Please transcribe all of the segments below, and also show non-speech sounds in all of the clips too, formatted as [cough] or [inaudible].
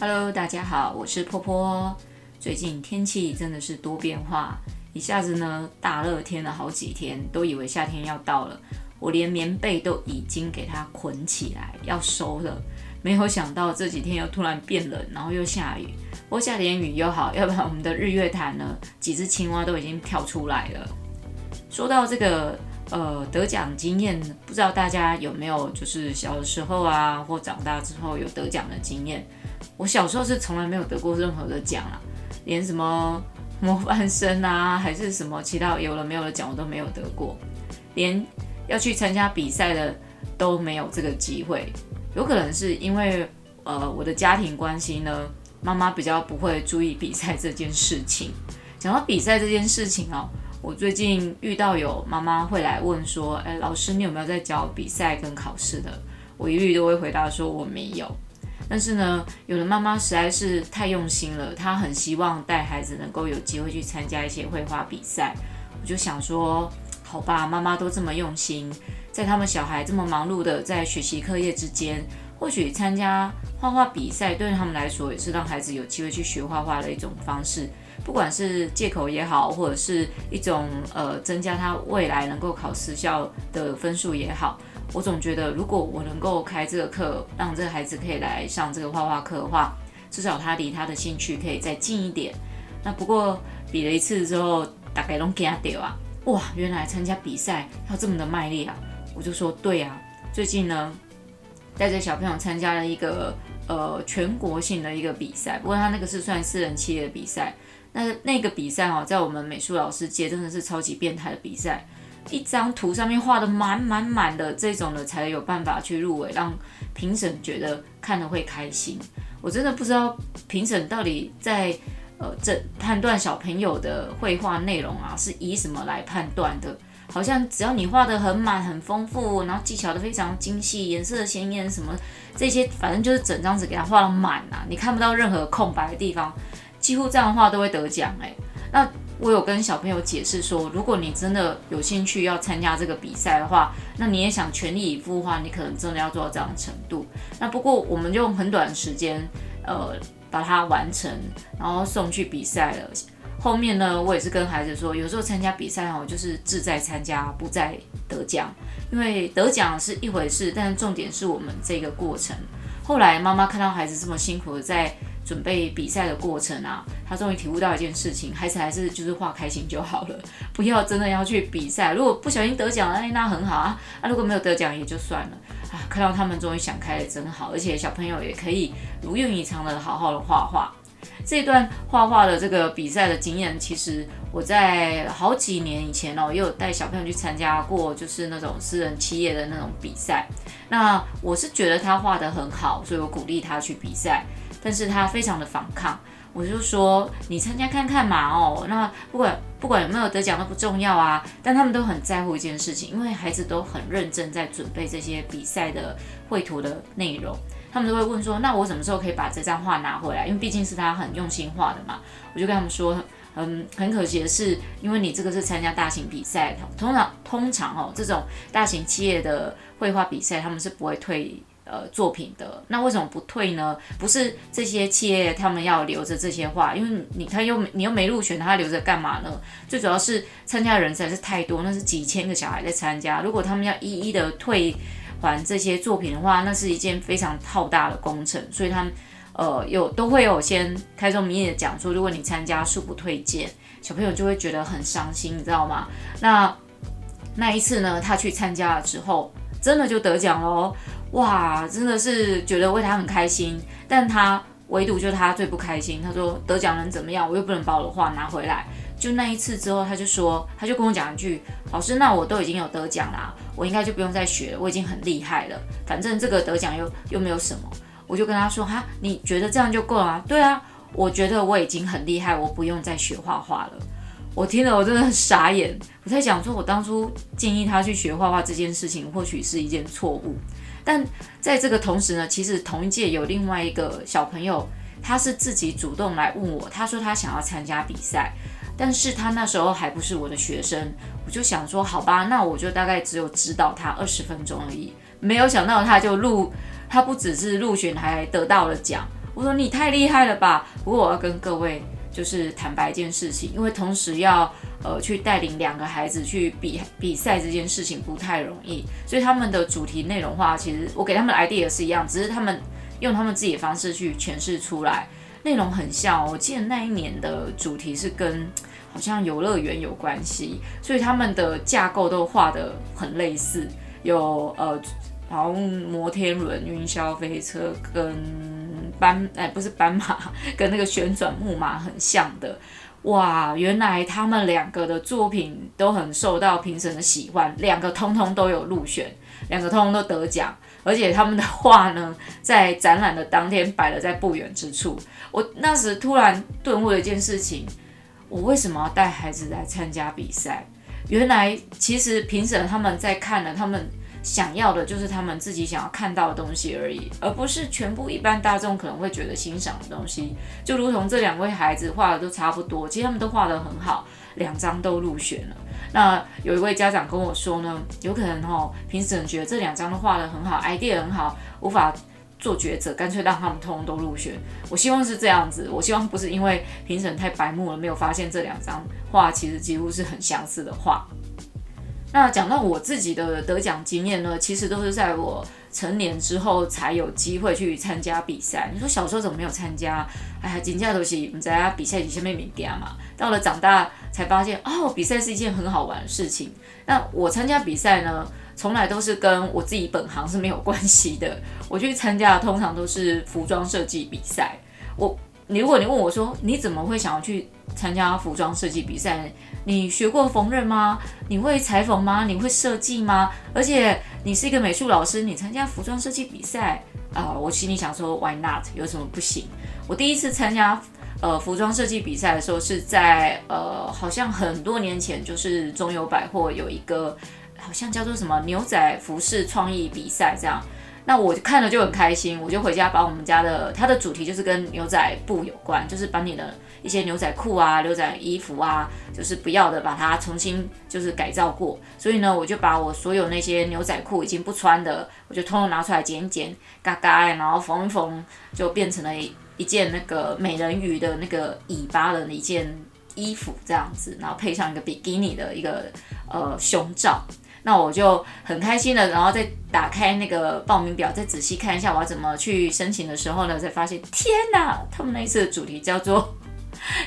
Hello，大家好，我是波波。最近天气真的是多变化，一下子呢大热天了好几天，都以为夏天要到了，我连棉被都已经给它捆起来要收了，没有想到这几天又突然变冷，然后又下雨。不过下点雨又好，要不然我们的日月潭呢，几只青蛙都已经跳出来了。说到这个。呃，得奖经验，不知道大家有没有，就是小的时候啊，或长大之后有得奖的经验。我小时候是从来没有得过任何的奖啊，连什么模范生啊，还是什么其他有了没有的奖，我都没有得过，连要去参加比赛的都没有这个机会。有可能是因为呃我的家庭关系呢，妈妈比较不会注意比赛这件事情。讲到比赛这件事情哦。我最近遇到有妈妈会来问说：“哎，老师，你有没有在教比赛跟考试的？”我一律都会回答说我没有。但是呢，有的妈妈实在是太用心了，她很希望带孩子能够有机会去参加一些绘画比赛。我就想说，好吧，妈妈都这么用心，在他们小孩这么忙碌的在学习课业之间，或许参加画画比赛对他们来说也是让孩子有机会去学画画的一种方式。不管是借口也好，或者是一种呃增加他未来能够考私校的分数也好，我总觉得如果我能够开这个课，让这个孩子可以来上这个画画课的话，至少他离他的兴趣可以再近一点。那不过比了一次之后，大概都惊掉啊！哇，原来参加比赛要这么的卖力啊！我就说对啊，最近呢带着小朋友参加了一个呃全国性的一个比赛，不过他那个是算私人企业的比赛。那那个比赛哦，在我们美术老师界真的是超级变态的比赛，一张图上面画的满满满的这种的才有办法去入围，让评审觉得看了会开心。我真的不知道评审到底在呃这判断小朋友的绘画内容啊，是以什么来判断的？好像只要你画的很满很丰富，然后技巧的非常精细，颜色鲜艳什么这些，反正就是整张纸给它画的满啊，你看不到任何空白的地方。几乎这样的话都会得奖哎，那我有跟小朋友解释说，如果你真的有兴趣要参加这个比赛的话，那你也想全力以赴的话，你可能真的要做到这样的程度。那不过我们用很短的时间，呃，把它完成，然后送去比赛了。后面呢，我也是跟孩子说，有时候参加比赛哦，就是志在参加，不在得奖，因为得奖是一回事，但是重点是我们这个过程。后来妈妈看到孩子这么辛苦的在。准备比赛的过程啊，他终于体悟到一件事情，孩子还是就是画开心就好了，[laughs] 不要真的要去比赛。如果不小心得奖，哎，那很好啊。啊，如果没有得奖也就算了啊。看到他们终于想开了，真好。而且小朋友也可以如愿以偿的好好的画画。这段画画的这个比赛的经验，其实我在好几年以前哦，也有带小朋友去参加过，就是那种私人企业的那种比赛。那我是觉得他画得很好，所以我鼓励他去比赛。但是他非常的反抗，我就说你参加看看嘛哦，那不管不管有没有得奖都不重要啊，但他们都很在乎一件事情，因为孩子都很认真在准备这些比赛的绘图的内容，他们都会问说，那我什么时候可以把这张画拿回来？因为毕竟是他很用心画的嘛，我就跟他们说，嗯，很可惜的是，因为你这个是参加大型比赛，通常通常哦这种大型企业的绘画比赛，他们是不会退。呃，作品的那为什么不退呢？不是这些企业他们要留着这些画，因为你他又你又没入选，他留着干嘛呢？最主要是参加的人实在是太多，那是几千个小孩在参加，如果他们要一一的退还这些作品的话，那是一件非常浩大的工程，所以他们呃有都会有先开宗明义的讲说，如果你参加恕不退件，小朋友就会觉得很伤心，你知道吗？那那一次呢，他去参加了之后，真的就得奖喽。哇，真的是觉得为他很开心，但他唯独就他最不开心。他说得奖能怎么样？我又不能把我的画拿回来。就那一次之后，他就说，他就跟我讲一句：“老师，那我都已经有得奖啦，我应该就不用再学了，我已经很厉害了。反正这个得奖又又没有什么。”我就跟他说：“哈，你觉得这样就够了？”对啊，我觉得我已经很厉害，我不用再学画画了。我听了，我真的很傻眼。我在想说，我当初建议他去学画画这件事情，或许是一件错误。但在这个同时呢，其实同一届有另外一个小朋友，他是自己主动来问我，他说他想要参加比赛，但是他那时候还不是我的学生，我就想说好吧，那我就大概只有指导他二十分钟而已，没有想到他就入，他不只是入选，还得到了奖，我说你太厉害了吧！不过我要跟各位就是坦白一件事情，因为同时要呃去带领两个孩子去比比赛这件事情不太容易，所以他们的主题内容化，其实我给他们的 idea 是一样，只是他们用他们自己的方式去诠释出来，内容很像。我记得那一年的主题是跟好像游乐园有关系，所以他们的架构都画得很类似，有呃。然后摩天轮、云霄飞车跟斑哎不是斑马，跟那个旋转木马很像的，哇！原来他们两个的作品都很受到评审的喜欢，两个通通都有入选，两个通通都得奖，而且他们的画呢，在展览的当天摆了在不远之处。我那时突然顿悟了一件事情：我为什么要带孩子来参加比赛？原来其实评审他们在看了他们。想要的就是他们自己想要看到的东西而已，而不是全部一般大众可能会觉得欣赏的东西。就如同这两位孩子画的都差不多，其实他们都画得很好，两张都入选了。那有一位家长跟我说呢，有可能哦，评审觉得这两张都画得很好，idea 很好，无法做抉择，干脆让他们通通都入选。我希望是这样子，我希望不是因为评审太白目了，没有发现这两张画其实几乎是很相似的画。那讲到我自己的得奖经验呢，其实都是在我成年之后才有机会去参加比赛。你说小时候怎么没有参加？哎呀，真正都是不知道比赛是什么物件嘛。到了长大才发现，哦，比赛是一件很好玩的事情。那我参加比赛呢，从来都是跟我自己本行是没有关系的。我去参加的通常都是服装设计比赛。我。你如果你问我说，你怎么会想要去参加服装设计比赛？你学过缝纫吗？你会裁缝吗？你会设计吗？而且你是一个美术老师，你参加服装设计比赛啊、我心里想说，Why not？有什么不行？我第一次参加呃服装设计比赛的时候，是在呃好像很多年前，就是中友百货有一个好像叫做什么牛仔服饰创意比赛这样。那我看了就很开心，我就回家把我们家的它的主题就是跟牛仔布有关，就是把你的一些牛仔裤啊、牛仔衣服啊，就是不要的把它重新就是改造过。所以呢，我就把我所有那些牛仔裤已经不穿的，我就通通拿出来剪一剪、嘎嘎，然后缝一缝，就变成了一一件那个美人鱼的那个尾巴的一件衣服这样子，然后配上一个比基尼的一个呃胸罩。那我就很开心的，然后再打开那个报名表，再仔细看一下我要怎么去申请的时候呢，才发现天哪，他们那一次的主题叫做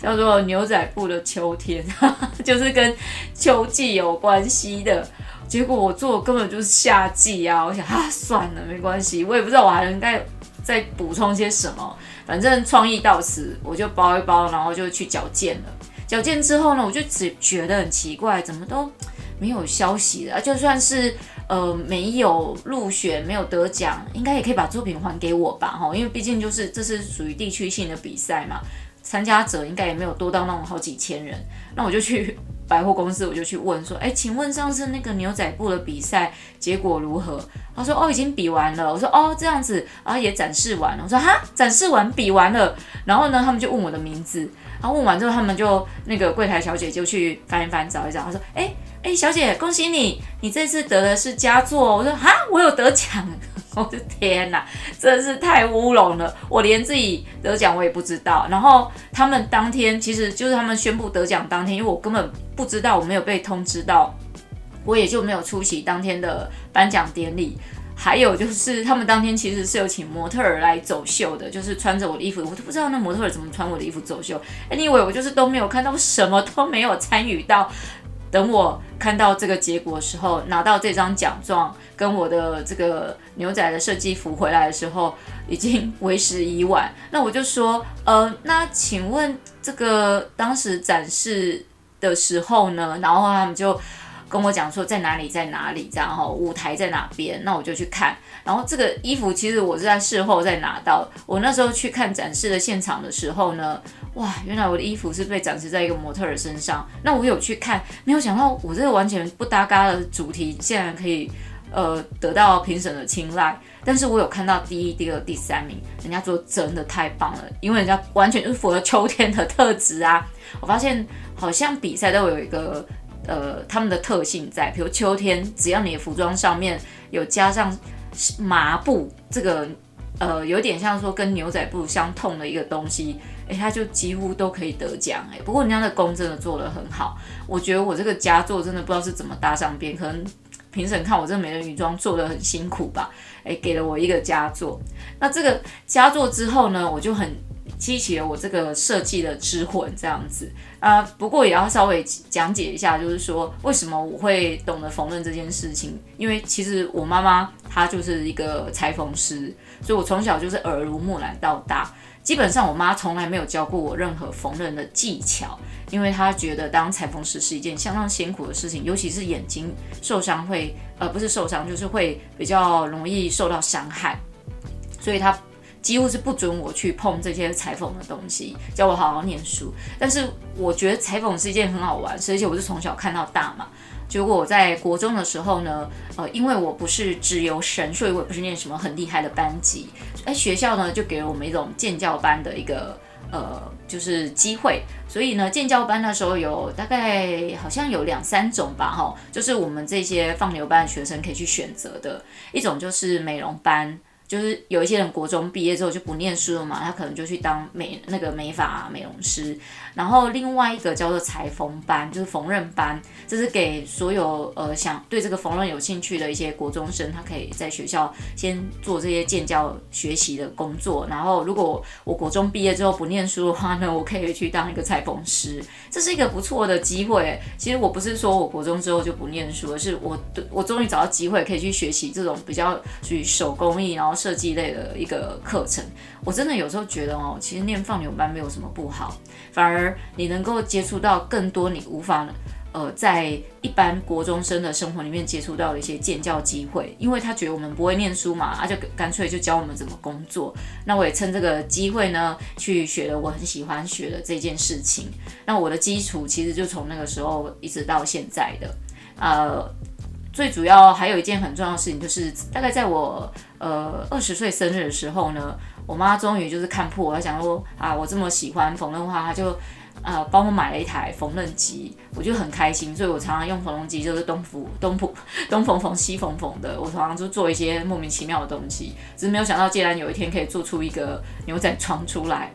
叫做牛仔布的秋天，[laughs] 就是跟秋季有关系的。结果我做根本就是夏季啊！我想啊，算了，没关系，我也不知道我还能再再补充些什么。反正创意到此，我就包一包，然后就去矫健了。矫健之后呢，我就只觉得很奇怪，怎么都。没有消息的，就算是呃没有入选、没有得奖，应该也可以把作品还给我吧？哈，因为毕竟就是这是属于地区性的比赛嘛，参加者应该也没有多到那种好几千人。那我就去百货公司，我就去问说，哎，请问上次那个牛仔布的比赛结果如何？他说，哦，已经比完了。我说，哦，这样子，然后也展示完了。我说，哈，展示完比完了。然后呢，他们就问我的名字，然后问完之后，他们就那个柜台小姐就去翻一翻找一找。他说，哎。哎，小姐，恭喜你！你这次得的是佳作。我说哈，我有得奖！[laughs] 我的天哪，真是太乌龙了！我连自己得奖我也不知道。然后他们当天其实就是他们宣布得奖当天，因为我根本不知道，我没有被通知到，我也就没有出席当天的颁奖典礼。还有就是他们当天其实是有请模特儿来走秀的，就是穿着我的衣服，我都不知道那模特儿怎么穿我的衣服走秀。Anyway，我就是都没有看到，我什么都没有参与到。等我看到这个结果的时候，拿到这张奖状跟我的这个牛仔的设计服回来的时候，已经 [laughs] 为时已晚。那我就说，呃，那请问这个当时展示的时候呢？然后他们就。跟我讲说在哪里，在哪里，这样哈，舞台在哪边？那我就去看。然后这个衣服其实我是在事后再拿到。我那时候去看展示的现场的时候呢，哇，原来我的衣服是被展示在一个模特儿身上。那我有去看，没有想到我这个完全不搭嘎的主题，竟然可以呃得到评审的青睐。但是我有看到第一、第二、第三名，人家做真的太棒了，因为人家完全就是符合秋天的特质啊。我发现好像比赛都有一个。呃，他们的特性在，比如秋天，只要你的服装上面有加上麻布这个呃，有点像说跟牛仔布相通的一个东西，诶，它就几乎都可以得奖诶，不过人家的工真的做得很好，我觉得我这个佳作真的不知道是怎么搭上边，可能评审看我这美人鱼装做得很辛苦吧，诶，给了我一个佳作。那这个佳作之后呢，我就很。激起了我这个设计的之魂，这样子啊。不过也要稍微讲解一下，就是说为什么我会懂得缝纫这件事情。因为其实我妈妈她就是一个裁缝师，所以我从小就是耳濡目染到大。基本上我妈从来没有教过我任何缝纫的技巧，因为她觉得当裁缝师是一件相当辛苦的事情，尤其是眼睛受伤会呃不是受伤，就是会比较容易受到伤害，所以她。几乎是不准我去碰这些裁缝的东西，叫我好好念书。但是我觉得裁缝是一件很好玩，而且我是从小看到大嘛。结果我在国中的时候呢，呃，因为我不是资优生，所以我也不是念什么很厉害的班级。哎，学校呢就给了我们一种建教班的一个呃，就是机会。所以呢，建教班那时候有大概好像有两三种吧，哈，就是我们这些放牛班的学生可以去选择的一种，就是美容班。就是有一些人国中毕业之后就不念书了嘛，他可能就去当美那个美发美容师。然后另外一个叫做裁缝班，就是缝纫班，这是给所有呃想对这个缝纫有兴趣的一些国中生，他可以在学校先做这些建教学习的工作。然后如果我国中毕业之后不念书的话呢，我可以去当一个裁缝师，这是一个不错的机会。其实我不是说我国中之后就不念书，而是我我终于找到机会可以去学习这种比较属于手工艺，然后。设计类的一个课程，我真的有时候觉得哦，其实念放牛班没有什么不好，反而你能够接触到更多你无法呃在一般国中生的生活里面接触到的一些建教机会，因为他觉得我们不会念书嘛，他就干脆就教我们怎么工作。那我也趁这个机会呢，去学了我很喜欢学的这件事情。那我的基础其实就从那个时候一直到现在的，呃。最主要还有一件很重要的事情，就是大概在我呃二十岁生日的时候呢，我妈终于就是看破我，她想说啊，我这么喜欢缝纫的话，她就呃帮我买了一台缝纫机，我就很开心，所以我常常用缝纫机，就是东 [laughs] 缝东缝东缝缝西缝缝的，我常常就做一些莫名其妙的东西，只是没有想到竟然有一天可以做出一个牛仔床出来，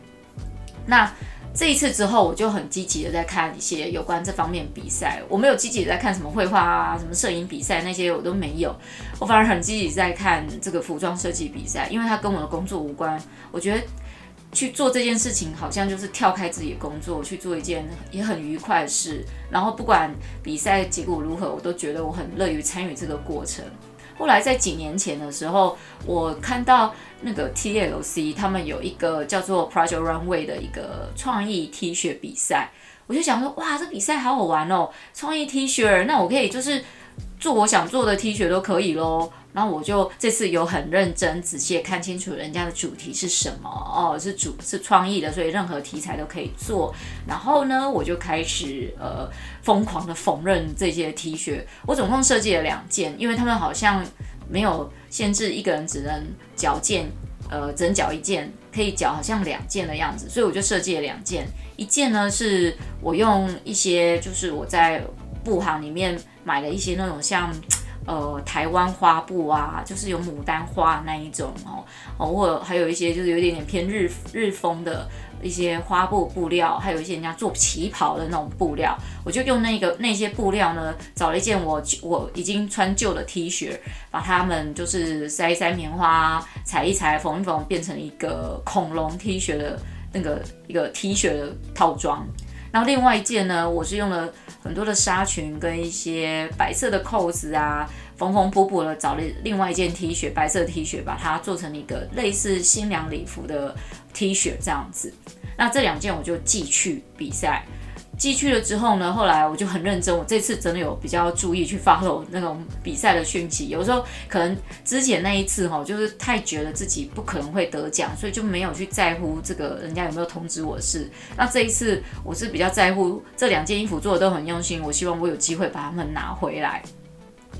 那。这一次之后，我就很积极的在看一些有关这方面比赛。我没有积极的在看什么绘画啊、什么摄影比赛那些，我都没有。我反而很积极在看这个服装设计比赛，因为它跟我的工作无关。我觉得去做这件事情，好像就是跳开自己的工作去做一件也很愉快的事。然后不管比赛结果如何，我都觉得我很乐于参与这个过程。后来在几年前的时候，我看到那个 TLC 他们有一个叫做 Project Runway 的一个创意 T 恤比赛，我就想说，哇，这比赛好好玩哦！创意 T 恤，那我可以就是做我想做的 T 恤都可以咯。然后我就这次有很认真仔细看清楚人家的主题是什么哦，是主是创意的，所以任何题材都可以做。然后呢，我就开始呃疯狂的缝纫这些 T 恤。我总共设计了两件，因为他们好像没有限制一个人只能缴件，呃，只能缴一件，可以缴好像两件的样子，所以我就设计了两件。一件呢是我用一些就是我在布行里面买了一些那种像。呃，台湾花布啊，就是有牡丹花那一种哦，哦，或还有一些就是有一点点偏日日风的一些花布布料，还有一些人家做旗袍的那种布料，我就用那个那些布料呢，找了一件我我已经穿旧的 T 恤，把它们就是塞一塞棉花，裁一裁，缝一缝，变成一个恐龙 T 恤的那个一个 T 恤的套装。然后另外一件呢，我是用了很多的纱裙跟一些白色的扣子啊，缝缝补补的找了另外一件 T 恤，白色 T 恤，把它做成一个类似新娘礼服的 T 恤这样子。那这两件我就寄去比赛。寄去了之后呢，后来我就很认真，我这次真的有比较注意去 follow 那种比赛的讯息。有时候可能之前那一次哈，就是太觉得自己不可能会得奖，所以就没有去在乎这个人家有没有通知我的事。那这一次我是比较在乎这两件衣服做的都很用心，我希望我有机会把它们拿回来。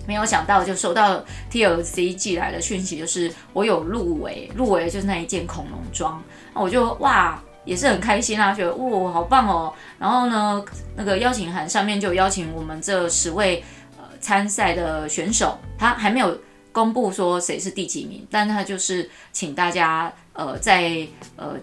没有想到就收到 TLC 寄来的讯息，就是我有入围，入围就是那一件恐龙装，那我就哇。也是很开心啊，觉得哇、哦，好棒哦！然后呢，那个邀请函上面就邀请我们这十位呃参赛的选手，他还没有公布说谁是第几名，但他就是请大家呃在呃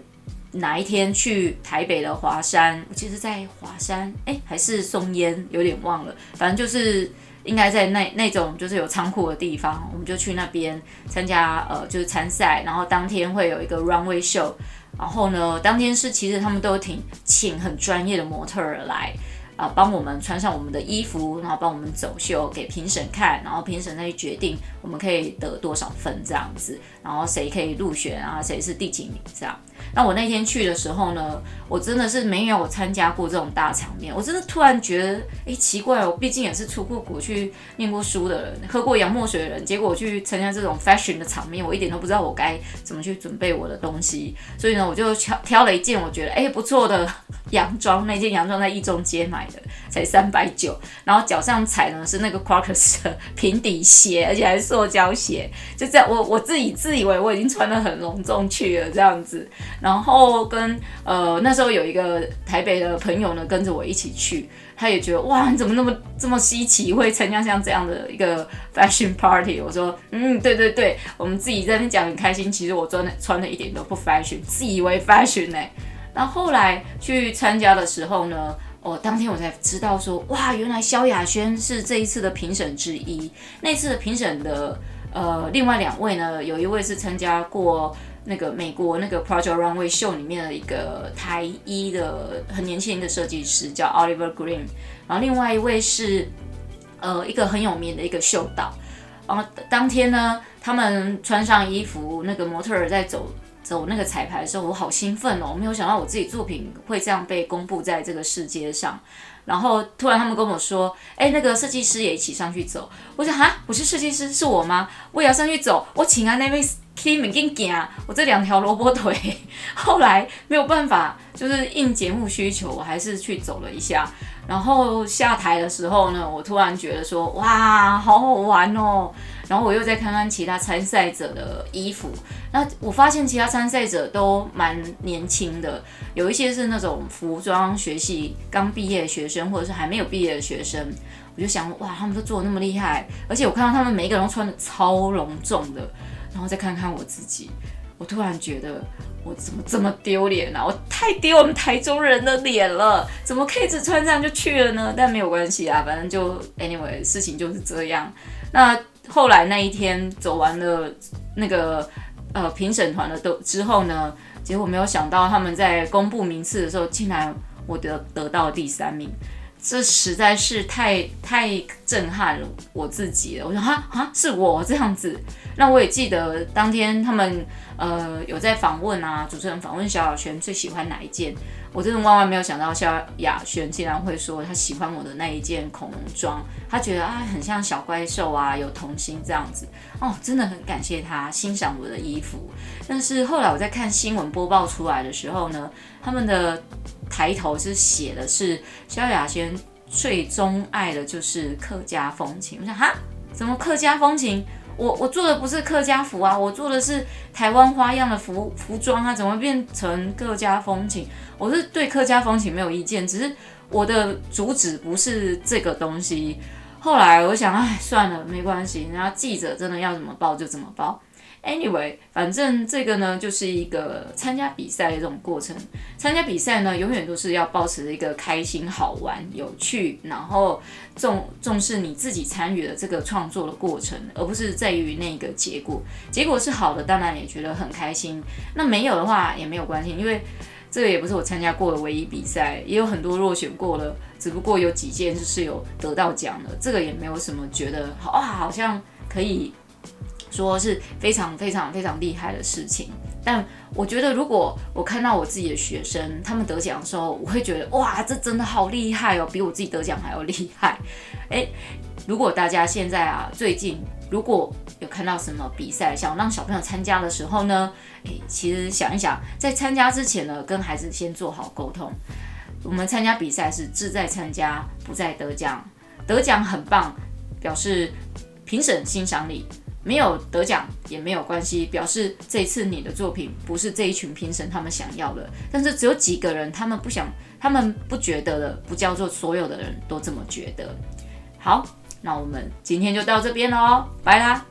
哪一天去台北的华山，我记得在华山哎还是松烟，有点忘了，反正就是应该在那那种就是有仓库的地方，我们就去那边参加呃就是参赛，然后当天会有一个 runway show，然后呢当天是其实他们都挺请很专业的模特儿来。啊，帮我们穿上我们的衣服，然后帮我们走秀给评审看，然后评审再去决定我们可以得多少分这样子，然后谁可以入选啊，谁是第几名这样。那我那天去的时候呢，我真的是没有参加过这种大场面，我真的突然觉得，哎，奇怪，我毕竟也是出过国去念过书的人，喝过洋墨水的人，结果我去参加这种 fashion 的场面，我一点都不知道我该怎么去准备我的东西，所以呢，我就挑挑了一件我觉得哎不错的洋装，那件洋装在一中街买的，才三百九，然后脚上踩的是那个 Crocs 的平底鞋，而且还是塑胶鞋，就这样，我我自己自以为我已经穿得很隆重去了这样子。然后跟呃那时候有一个台北的朋友呢，跟着我一起去，他也觉得哇，你怎么那么这么稀奇，会参加像这样的一个 fashion party？我说嗯，对对对，我们自己在那讲很开心，其实我穿的穿的一点都不 fashion，自以为 fashion 呢。然后后来去参加的时候呢，我、哦、当天我才知道说哇，原来萧亚轩是这一次的评审之一。那次的评审的呃另外两位呢，有一位是参加过。那个美国那个 Project Runway 秀里面的一个台一的很年轻的设计师叫 Oliver Green，然后另外一位是呃一个很有名的一个秀导，然后当天呢，他们穿上衣服，那个模特儿在走走那个彩排的时候，我好兴奋哦，我没有想到我自己作品会这样被公布在这个世界上，然后突然他们跟我说，哎，那个设计师也一起上去走，我说哈，我是设计师，是我吗？我也要上去走，我请啊那位。听没跟讲，我这两条萝卜腿，[laughs] 后来没有办法，就是应节目需求，我还是去走了一下。然后下台的时候呢，我突然觉得说，哇，好好玩哦。然后我又再看看其他参赛者的衣服，那我发现其他参赛者都蛮年轻的，有一些是那种服装学系刚毕业的学生，或者是还没有毕业的学生。我就想，哇，他们都做的那么厉害，而且我看到他们每一个人都穿的超隆重的。然后再看看我自己，我突然觉得我怎么这么丢脸啊！我太丢我们台中人的脸了，怎么可以只穿这样就去了呢？但没有关系啊，反正就 anyway 事情就是这样。那后来那一天走完了那个呃评审团的都之后呢，结果没有想到他们在公布名次的时候，竟然我得得到第三名。这实在是太太震撼了我自己了。我说哈哈，是我这样子。那我也记得当天他们呃有在访问啊，主持人访问萧亚轩最喜欢哪一件。我真的万万没有想到萧亚轩竟然会说他喜欢我的那一件恐龙装，他觉得啊很像小怪兽啊，有童心这样子。哦，真的很感谢他欣赏我的衣服。但是后来我在看新闻播报出来的时候呢，他们的。抬头是写的是萧亚轩最钟爱的就是客家风情。我想哈，怎么客家风情？我我做的不是客家服啊，我做的是台湾花样的服服装啊，怎么变成客家风情？我是对客家风情没有意见，只是我的主旨不是这个东西。后来我想，哎，算了，没关系，人家记者真的要怎么报就怎么报。Anyway，反正这个呢，就是一个参加比赛的这种过程。参加比赛呢，永远都是要保持一个开心、好玩、有趣，然后重重视你自己参与的这个创作的过程，而不是在于那个结果。结果是好的，当然也觉得很开心。那没有的话也没有关系，因为这个也不是我参加过的唯一比赛，也有很多落选过了，只不过有几件就是有得到奖的，这个也没有什么觉得哇，好像可以。说是非常非常非常厉害的事情，但我觉得如果我看到我自己的学生他们得奖的时候，我会觉得哇，这真的好厉害哦，比我自己得奖还要厉害。诶，如果大家现在啊，最近如果有看到什么比赛，想让小朋友参加的时候呢，诶，其实想一想，在参加之前呢，跟孩子先做好沟通。我们参加比赛是志在参加，不在得奖。得奖很棒，表示评审欣赏你。没有得奖也没有关系，表示这次你的作品不是这一群评审他们想要的。但是只有几个人他们不想，他们不觉得的，不叫做所有的人都这么觉得。好，那我们今天就到这边喽，拜啦。